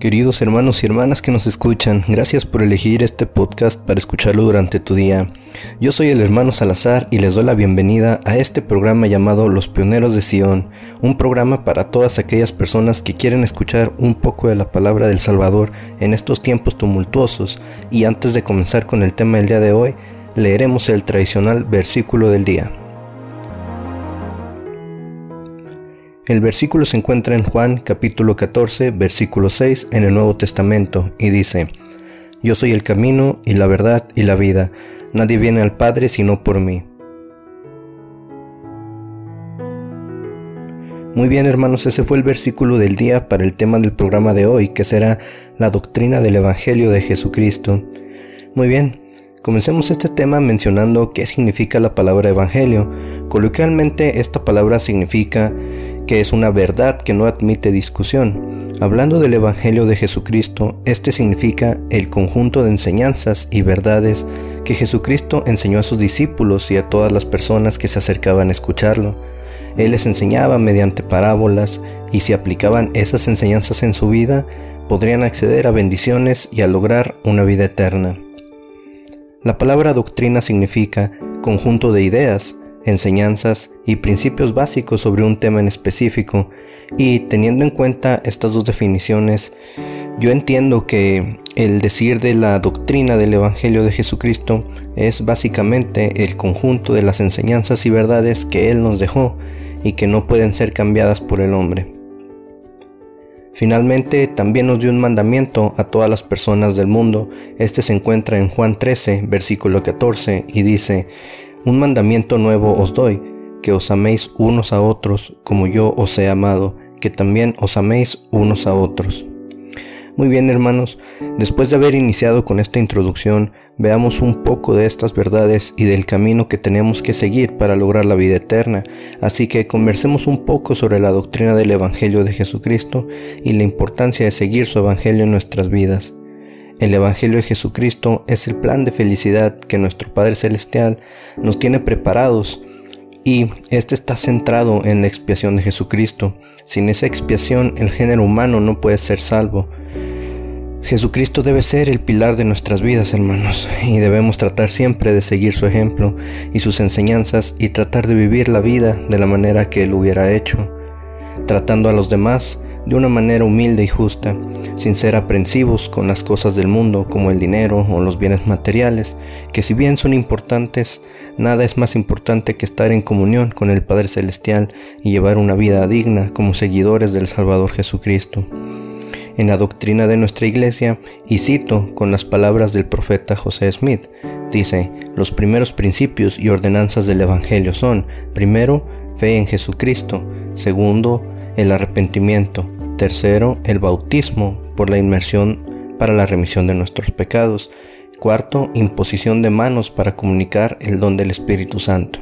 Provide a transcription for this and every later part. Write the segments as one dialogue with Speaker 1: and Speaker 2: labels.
Speaker 1: Queridos hermanos y hermanas que nos escuchan, gracias por elegir este podcast para escucharlo durante tu día. Yo soy el hermano Salazar y les doy la bienvenida a este programa llamado Los Pioneros de Sion, un programa para todas aquellas personas que quieren escuchar un poco de la palabra del Salvador en estos tiempos tumultuosos. Y antes de comenzar con el tema del día de hoy, leeremos el tradicional versículo del día. El versículo se encuentra en Juan capítulo 14, versículo 6 en el Nuevo Testamento y dice, Yo soy el camino y la verdad y la vida, nadie viene al Padre sino por mí. Muy bien hermanos, ese fue el versículo del día para el tema del programa de hoy, que será la doctrina del Evangelio de Jesucristo. Muy bien, Comencemos este tema mencionando qué significa la palabra evangelio. Coloquialmente esta palabra significa que es una verdad que no admite discusión. Hablando del evangelio de Jesucristo, este significa el conjunto de enseñanzas y verdades que Jesucristo enseñó a sus discípulos y a todas las personas que se acercaban a escucharlo. Él les enseñaba mediante parábolas y si aplicaban esas enseñanzas en su vida, podrían acceder a bendiciones y a lograr una vida eterna. La palabra doctrina significa conjunto de ideas, enseñanzas y principios básicos sobre un tema en específico y teniendo en cuenta estas dos definiciones, yo entiendo que el decir de la doctrina del Evangelio de Jesucristo es básicamente el conjunto de las enseñanzas y verdades que Él nos dejó y que no pueden ser cambiadas por el hombre. Finalmente, también nos dio un mandamiento a todas las personas del mundo. Este se encuentra en Juan 13, versículo 14, y dice, Un mandamiento nuevo os doy, que os améis unos a otros como yo os he amado, que también os améis unos a otros. Muy bien hermanos, después de haber iniciado con esta introducción, veamos un poco de estas verdades y del camino que tenemos que seguir para lograr la vida eterna. Así que conversemos un poco sobre la doctrina del Evangelio de Jesucristo y la importancia de seguir su Evangelio en nuestras vidas. El Evangelio de Jesucristo es el plan de felicidad que nuestro Padre Celestial nos tiene preparados y este está centrado en la expiación de Jesucristo. Sin esa expiación el género humano no puede ser salvo. Jesucristo debe ser el pilar de nuestras vidas, hermanos, y debemos tratar siempre de seguir su ejemplo y sus enseñanzas y tratar de vivir la vida de la manera que Él hubiera hecho, tratando a los demás de una manera humilde y justa, sin ser aprensivos con las cosas del mundo como el dinero o los bienes materiales, que si bien son importantes, nada es más importante que estar en comunión con el Padre Celestial y llevar una vida digna como seguidores del Salvador Jesucristo en la doctrina de nuestra iglesia y cito con las palabras del profeta José Smith. Dice, los primeros principios y ordenanzas del Evangelio son, primero, fe en Jesucristo, segundo, el arrepentimiento, tercero, el bautismo por la inmersión para la remisión de nuestros pecados, cuarto, imposición de manos para comunicar el don del Espíritu Santo.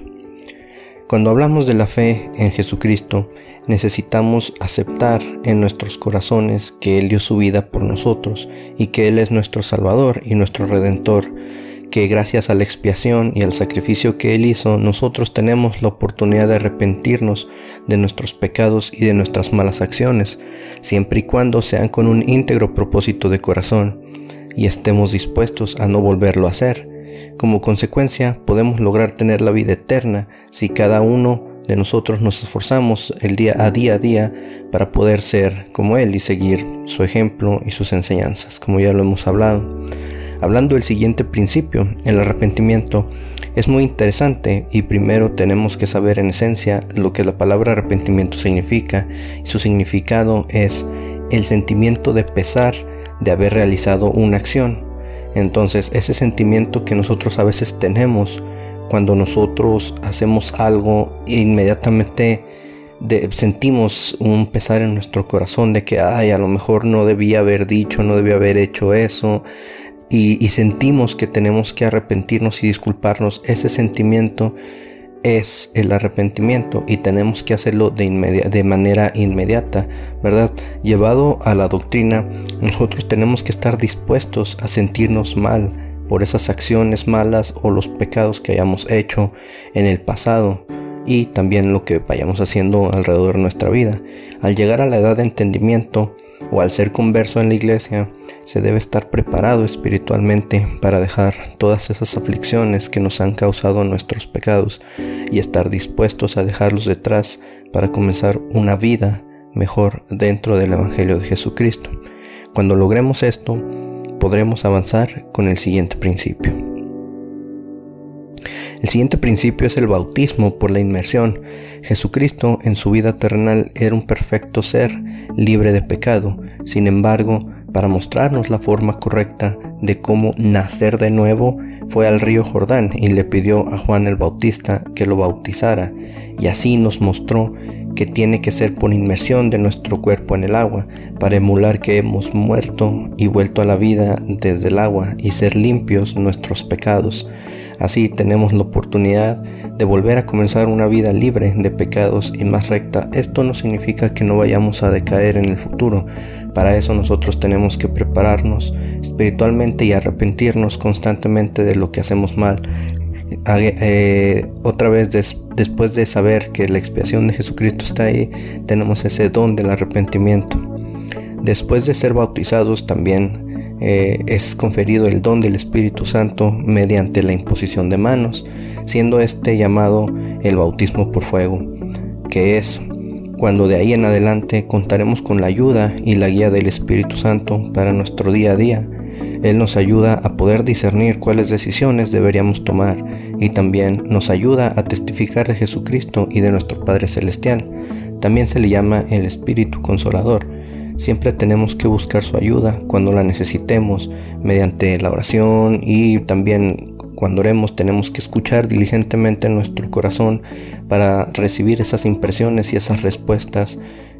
Speaker 1: Cuando hablamos de la fe en Jesucristo, necesitamos aceptar en nuestros corazones que Él dio su vida por nosotros y que Él es nuestro Salvador y nuestro Redentor, que gracias a la expiación y al sacrificio que Él hizo, nosotros tenemos la oportunidad de arrepentirnos de nuestros pecados y de nuestras malas acciones, siempre y cuando sean con un íntegro propósito de corazón y estemos dispuestos a no volverlo a hacer. Como consecuencia, podemos lograr tener la vida eterna si cada uno de nosotros nos esforzamos el día a día a día para poder ser como Él y seguir su ejemplo y sus enseñanzas, como ya lo hemos hablado. Hablando del siguiente principio, el arrepentimiento, es muy interesante y primero tenemos que saber en esencia lo que la palabra arrepentimiento significa su significado es el sentimiento de pesar de haber realizado una acción. Entonces ese sentimiento que nosotros a veces tenemos cuando nosotros hacemos algo, inmediatamente sentimos un pesar en nuestro corazón de que, ay, a lo mejor no debía haber dicho, no debía haber hecho eso. Y, sentimos que tenemos que arrepentirnos y disculparnos. Ese sentimiento es el arrepentimiento y tenemos que hacerlo de, de manera inmediata, ¿verdad? Llevado a la doctrina, nosotros tenemos que estar dispuestos a sentirnos mal por esas acciones malas o los pecados que hayamos hecho en el pasado y también lo que vayamos haciendo alrededor de nuestra vida. Al llegar a la edad de entendimiento, o al ser converso en la iglesia, se debe estar preparado espiritualmente para dejar todas esas aflicciones que nos han causado nuestros pecados y estar dispuestos a dejarlos detrás para comenzar una vida mejor dentro del Evangelio de Jesucristo. Cuando logremos esto, podremos avanzar con el siguiente principio. El siguiente principio es el bautismo por la inmersión. Jesucristo en su vida terrenal era un perfecto ser, libre de pecado. Sin embargo, para mostrarnos la forma correcta de cómo nacer de nuevo, fue al río Jordán y le pidió a Juan el Bautista que lo bautizara, y así nos mostró que tiene que ser por inmersión de nuestro cuerpo en el agua, para emular que hemos muerto y vuelto a la vida desde el agua y ser limpios nuestros pecados. Así tenemos la oportunidad de volver a comenzar una vida libre de pecados y más recta. Esto no significa que no vayamos a decaer en el futuro. Para eso nosotros tenemos que prepararnos espiritualmente y arrepentirnos constantemente de lo que hacemos mal. Eh, otra vez después de saber que la expiación de Jesucristo está ahí, tenemos ese don del arrepentimiento. Después de ser bautizados también eh, es conferido el don del Espíritu Santo mediante la imposición de manos, siendo este llamado el bautismo por fuego, que es cuando de ahí en adelante contaremos con la ayuda y la guía del Espíritu Santo para nuestro día a día. Él nos ayuda a poder discernir cuáles decisiones deberíamos tomar y también nos ayuda a testificar de Jesucristo y de nuestro Padre Celestial. También se le llama el Espíritu Consolador Siempre tenemos que buscar su ayuda cuando la necesitemos mediante la oración y también cuando oremos tenemos que escuchar diligentemente nuestro corazón para recibir esas impresiones y esas respuestas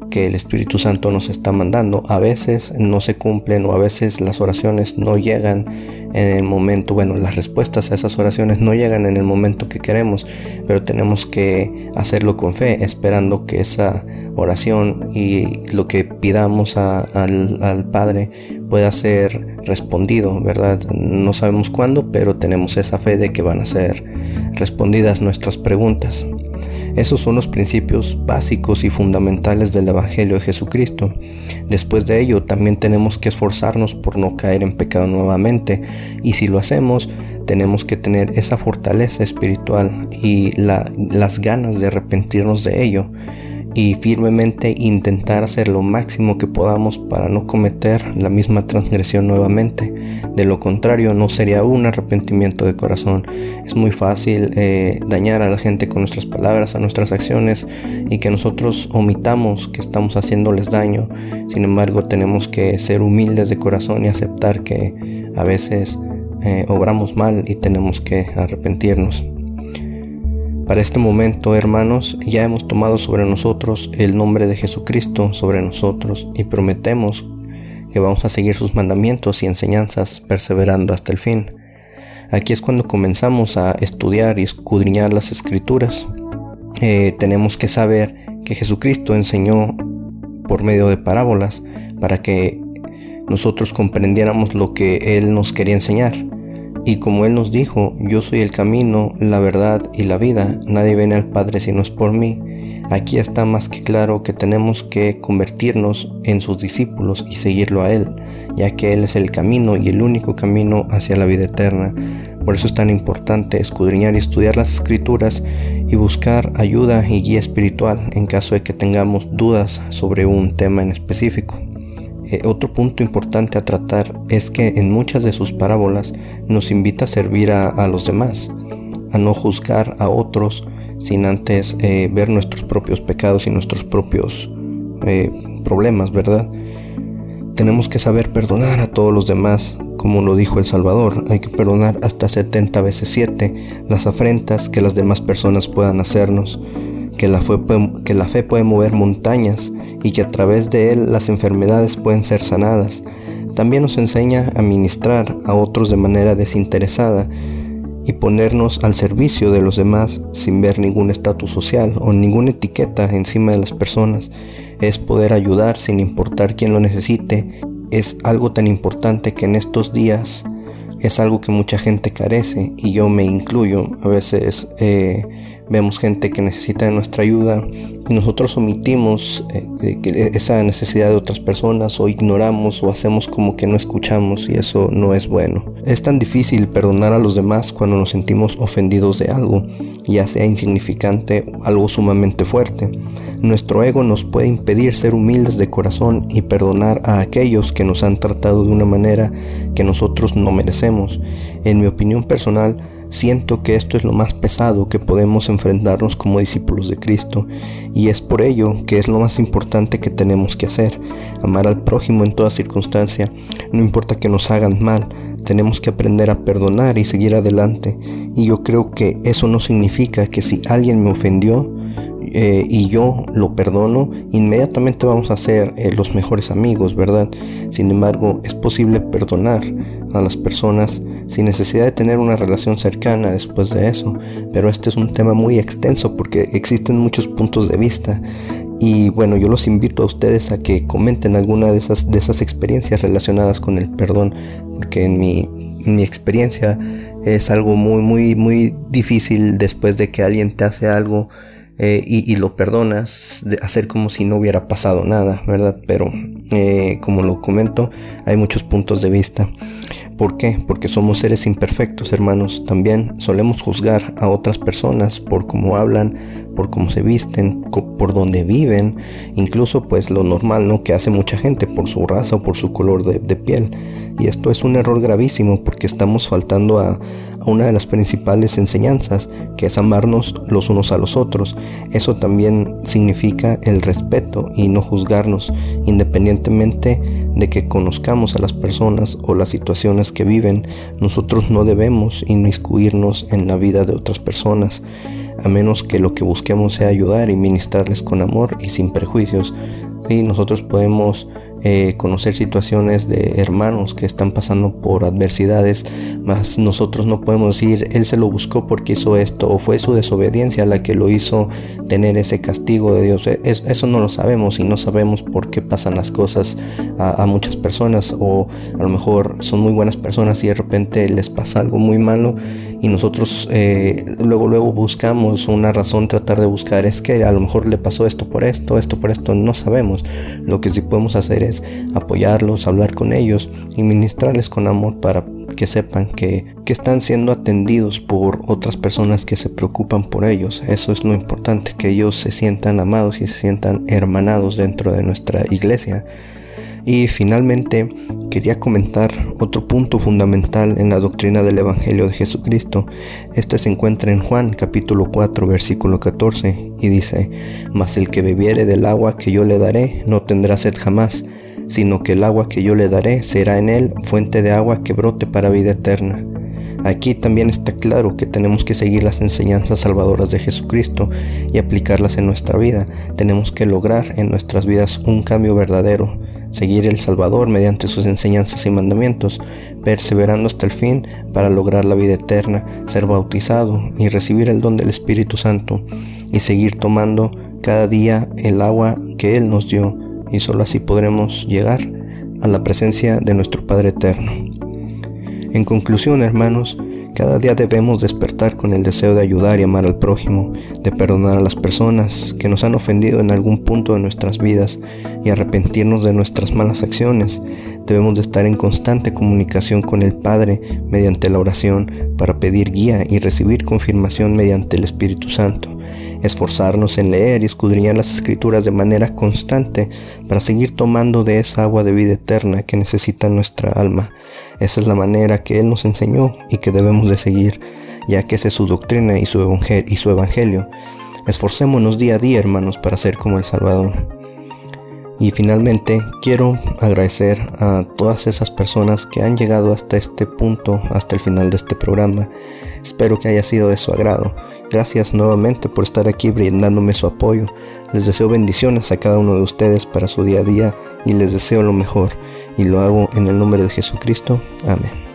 Speaker 1: que el Espíritu Santo nos está mandando. A veces no se cumplen o a veces las oraciones no llegan en el momento, bueno, las respuestas a esas oraciones no llegan en el momento que queremos, pero tenemos que hacerlo con fe, esperando que esa oración y lo que pidamos al, al Padre pueda ser respondido, ¿verdad? No sabemos cuándo, pero tenemos esa fe de que van a ser respondidas nuestras preguntas. Esos son los principios básicos y fundamentales del Evangelio de Jesucristo. Después de ello, también tenemos que esforzarnos por no caer en pecado nuevamente. Y si lo hacemos, tenemos que tener esa fortaleza espiritual y las ganas de arrepentirnos de ello y firmemente intentar hacer lo máximo que podamos para no cometer la misma transgresión nuevamente. De lo contrario, no sería un arrepentimiento de corazón. Es muy fácil eh, dañar a la gente con nuestras palabras, a nuestras acciones y que nosotros omitamos que estamos haciéndoles daño. Sin embargo, tenemos que ser humildes de corazón y aceptar que a veces eh, obramos mal y tenemos que arrepentirnos. Para este momento, hermanos, ya hemos tomado sobre nosotros el nombre de Jesucristo sobre nosotros y prometemos que vamos a seguir sus mandamientos y enseñanzas perseverando hasta el fin. Aquí es cuando comenzamos a estudiar y escudriñar las escrituras. Eh, tenemos que saber que Jesucristo enseñó por medio de parábolas para que nosotros comprendiéramos lo que Él nos quería enseñar. Y como Él nos dijo, yo soy el camino, la verdad y la vida, nadie viene al Padre si no es por mí, aquí está más que claro que tenemos que convertirnos en sus discípulos y seguirlo a Él, ya que Él es el camino y el único camino hacia la vida eterna. Por eso es tan importante escudriñar y estudiar las escrituras y buscar ayuda y guía espiritual en caso de que tengamos dudas sobre un tema en específico. Eh, otro punto importante a tratar es que en muchas de sus parábolas nos invita a servir a, los demás, a no juzgar a otros sin antes eh, ver nuestros propios pecados y nuestros propios eh, problemas, ¿verdad? Tenemos que saber perdonar a todos los demás, como lo dijo el Salvador. Hay que perdonar hasta 70 veces 7 las afrentas que las demás personas puedan hacernos, que la, que la fe puede mover montañas y que a través de él las enfermedades pueden ser sanadas. También nos enseña a ministrar a otros de manera desinteresada y ponernos al servicio de los demás sin ver ningún estatus social o ninguna etiqueta encima de las personas. Es poder ayudar sin importar quién lo necesite. Es algo tan importante que en estos días es algo que mucha gente carece y yo me incluyo. A veces eh, vemos gente que necesita de nuestra ayuda y nosotros omitimos eh, esa necesidad de otras personas o ignoramos o hacemos como que no escuchamos y eso no es bueno. Es tan difícil perdonar a los demás cuando nos sentimos ofendidos de algo, ya sea insignificante o algo sumamente fuerte. Nuestro ego nos puede impedir ser humildes de corazón y perdonar a aquellos que nos han tratado de una manera que nosotros no merecemos. En mi opinión personal, Siento que esto es lo más pesado que podemos enfrentarnos como discípulos de Cristo y es por ello que es lo más importante que tenemos que hacer, amar al prójimo en toda circunstancia, no importa que nos hagan mal, tenemos que aprender a perdonar y seguir adelante y yo creo que eso no significa que si alguien me ofendió, eh, y yo lo perdono, inmediatamente vamos a ser eh, los mejores amigos, ¿verdad? Sin embargo, es posible perdonar a las personas sin necesidad de tener una relación cercana después de eso. Pero este es un tema muy extenso porque existen muchos puntos de vista. Y bueno, yo los invito a ustedes a que comenten alguna de esas, de esas experiencias relacionadas con el perdón, porque en mi, mi experiencia es algo muy, muy, muy difícil después de que alguien te hace algo eh, y, lo perdonas, de hacer como si no hubiera pasado nada, ¿verdad? Pero eh, como lo comento, hay muchos puntos de vista. ¿Por qué? Porque somos seres imperfectos, hermanos. También solemos juzgar a otras personas por cómo hablan, por cómo se visten, por dónde viven, incluso pues lo normal, ¿no? Que hace mucha gente por su raza o por su color de, piel. Y esto es un error gravísimo porque estamos faltando a, a una de las principales enseñanzas, que es amarnos los unos a los otros. Eso también significa el respeto y no juzgarnos, independientemente de que conozcamos a las personas o las situaciones que viven, nosotros no debemos inmiscuirnos en la vida de otras personas, a menos que lo que busquemos sea ayudar y ministrarles con amor y sin prejuicios. Y nosotros podemos eh, conocer situaciones de hermanos que están pasando por adversidades, mas nosotros no podemos decir, Él se lo buscó porque hizo esto, o fue su desobediencia la que lo hizo tener ese castigo de Dios. E, eso no lo sabemos y no sabemos por qué pasan las cosas a, muchas personas, o a lo mejor son muy buenas personas y de repente les pasa algo muy malo y nosotros eh, luego luego buscamos una razón, tratar de buscar, es que a lo mejor le pasó esto por esto, esto por esto, no sabemos. Lo que sí podemos hacer apoyarlos, hablar con ellos y ministrarles con amor para que sepan que, que están siendo atendidos por otras personas que se preocupan por ellos. Eso es lo importante, que ellos se sientan amados y se sientan hermanados dentro de nuestra iglesia. Y finalmente quería comentar otro punto fundamental en la doctrina del Evangelio de Jesucristo. Este se encuentra en Juan capítulo 4 versículo 14 y dice, Mas el que bebiere del agua que yo le daré no tendrá sed jamás, sino que el agua que yo le daré será en él fuente de agua que brote para vida eterna. Aquí también está claro que tenemos que seguir las enseñanzas salvadoras de Jesucristo y aplicarlas en nuestra vida. Tenemos que lograr en nuestras vidas un cambio verdadero, seguir el Salvador mediante sus enseñanzas y mandamientos, perseverando hasta el fin para lograr la vida eterna, ser bautizado y recibir el don del Espíritu Santo y seguir tomando cada día el agua que Él nos dio y solo así podremos llegar a la presencia de nuestro Padre Eterno. En conclusión, hermanos, cada día debemos despertar con el deseo de ayudar y amar al prójimo, de perdonar a las personas que nos han ofendido en algún punto de nuestras vidas y arrepentirnos de nuestras malas acciones. Debemos de estar en constante comunicación con el Padre mediante la oración para pedir guía y recibir confirmación mediante el Espíritu Santo esforzarnos en leer y escudriñar las escrituras de manera constante para seguir tomando de esa agua de vida eterna que necesita nuestra alma. Esa es la manera que Él nos enseñó y que debemos de seguir, ya que esa es su doctrina y su, evangelio. Esforcémonos día a día, hermanos, para ser como el Salvador. Y finalmente quiero agradecer a todas esas personas que han llegado hasta este punto, hasta el final de este programa. Espero que haya sido de su agrado. Gracias nuevamente por estar aquí brindándome su apoyo. Les deseo bendiciones a cada uno de ustedes para su día a día y les deseo lo mejor. Y lo hago en el nombre de Jesucristo. Amén.